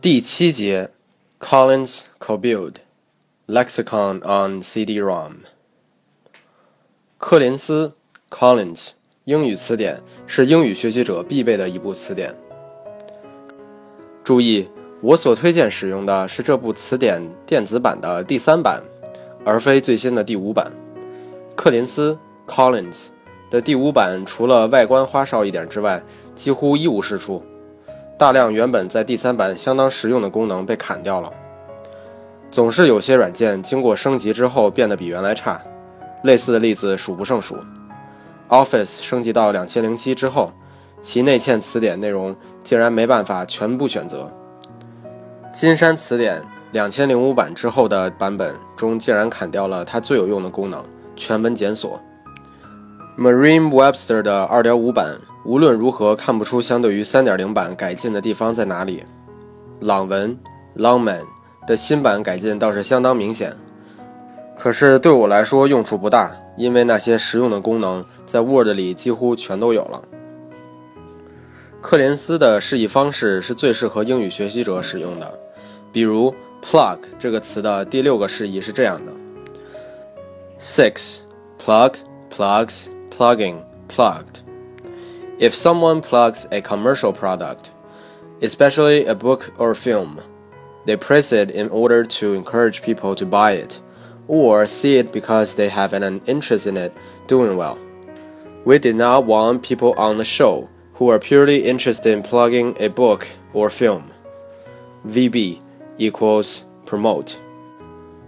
第七节，Collins Cobuild Lexicon on CD-ROM。柯林斯 Collins 英语词典是英语学习者必备的一部词典。注意，我所推荐使用的是这部词典电子版的第三版，而非最新的第五版。柯林斯 Collins 的第五版除了外观花哨一点之外，几乎一无是处。大量原本在第三版相当实用的功能被砍掉了。总是有些软件经过升级之后变得比原来差，类似的例子数不胜数。Office 升级到两千零七之后，其内嵌词典内容竟然没办法全部选择。金山词典两千零五版之后的版本中竟然砍掉了它最有用的功能——全文检索。Merriam-Webster 的二点五版。无论如何看不出相对于3.0版改进的地方在哪里。朗文 （Longman） 的新版改进倒是相当明显，可是对我来说用处不大，因为那些实用的功能在 Word 里几乎全都有了。克林斯的示意方式是最适合英语学习者使用的，比如 “plug” 这个词的第六个示意是这样的：six plug plugs plugging plugged。If someone plugs a commercial product, especially a book or film, they press it in order to encourage people to buy it, or see it because they have an interest in it doing well. We did not want people on the show who are purely interested in plugging a book or film. VB equals promote.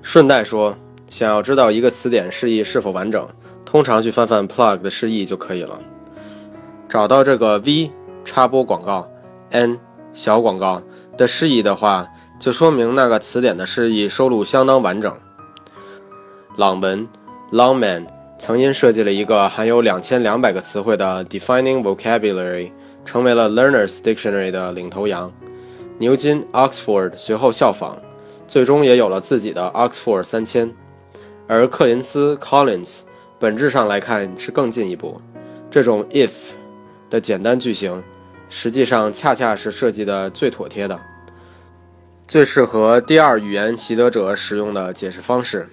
顺带说，想要知道一个词典释义是否完整，通常去翻翻 plug 的释义就可以了。 找到这个 V 插播广告，N 小广告的释义的话，就说明那个词典的释义收录相当完整。朗文 Longman 曾因设计了一个含有两千两百个词汇的 Defining Vocabulary，成为了 Learner's Dictionary 的领头羊。牛津 Oxford 随后效仿，最终也有了自己的 Oxford 三千。而克林斯 Collins 本质上来看是更进一步，这种 if。的简单句型，实际上恰恰是设计的最妥帖的，最适合第二语言习得者使用的解释方式。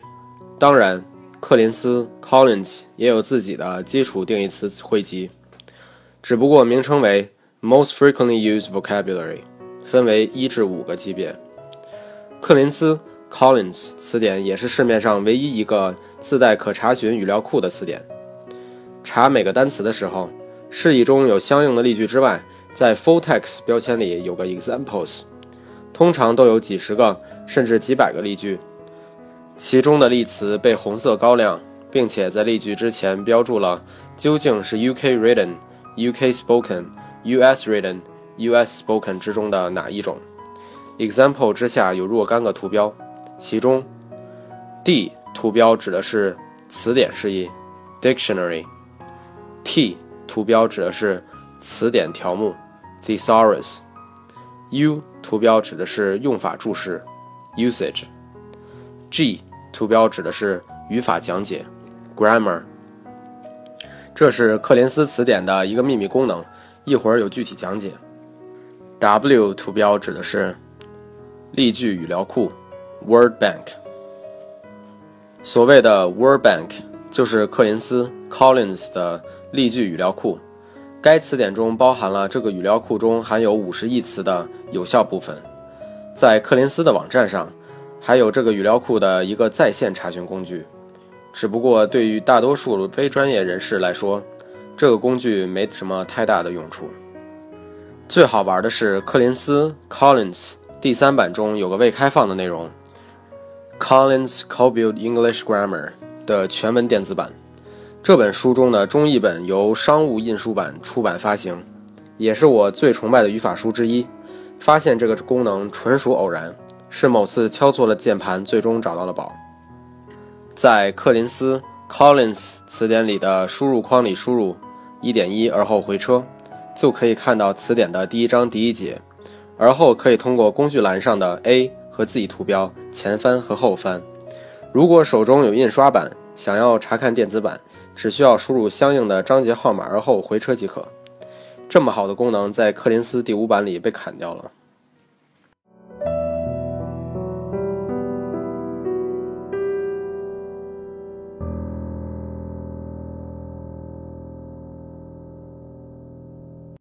当然，克林斯 Collins 也有自己的基础定义词汇集，只不过名称为 Most Frequently Used Vocabulary，分为一至五个级别。克林斯 Collins 词典也是市面上唯一一个自带可查询语料库的词典。查每个单词的时候。释义中有相应的例句之外，在 full text 标签里有个 examples，通常都有几十个甚至几百个例句，其中的例词被红色高亮，并且在例句之前标注了究竟是 UK written、UK spoken、US written、US spoken 之中的哪一种。example 之下有若干个图标，其中 D 图标指的是词典释义 dictionary，T。图标指的是词典条目，thesaurus。U 图标指的是用法注释，usage。G 图标指的是语法讲解，grammar。这是克林斯词典的一个秘密功能，一会儿有具体讲解。W 图标指的是例句语料库，word bank。所谓的 word bank 就是克林斯 Collins 的。例句语料库，该词典中包含了这个语料库中含有五十亿词的有效部分。在柯林斯的网站上，还有这个语料库的一个在线查询工具。只不过对于大多数非专业人士来说，这个工具没什么太大的用处。最好玩的是柯林斯 Collins 第三版中有个未开放的内容，Collins Cobuild English Grammar 的全文电子版。这本书中的中译本由商务印书版出版发行，也是我最崇拜的语法书之一。发现这个功能纯属偶然，是某次敲错了键盘，最终找到了宝。在克林斯 Collins 词典里的输入框里输入1.1，而后回车，就可以看到词典的第一章第一节。而后可以通过工具栏上的 A 和字义图标前翻和后翻。如果手中有印刷版，想要查看电子版。只需要输入相应的章节号码，而后回车即可。这么好的功能，在柯林斯第五版里被砍掉了。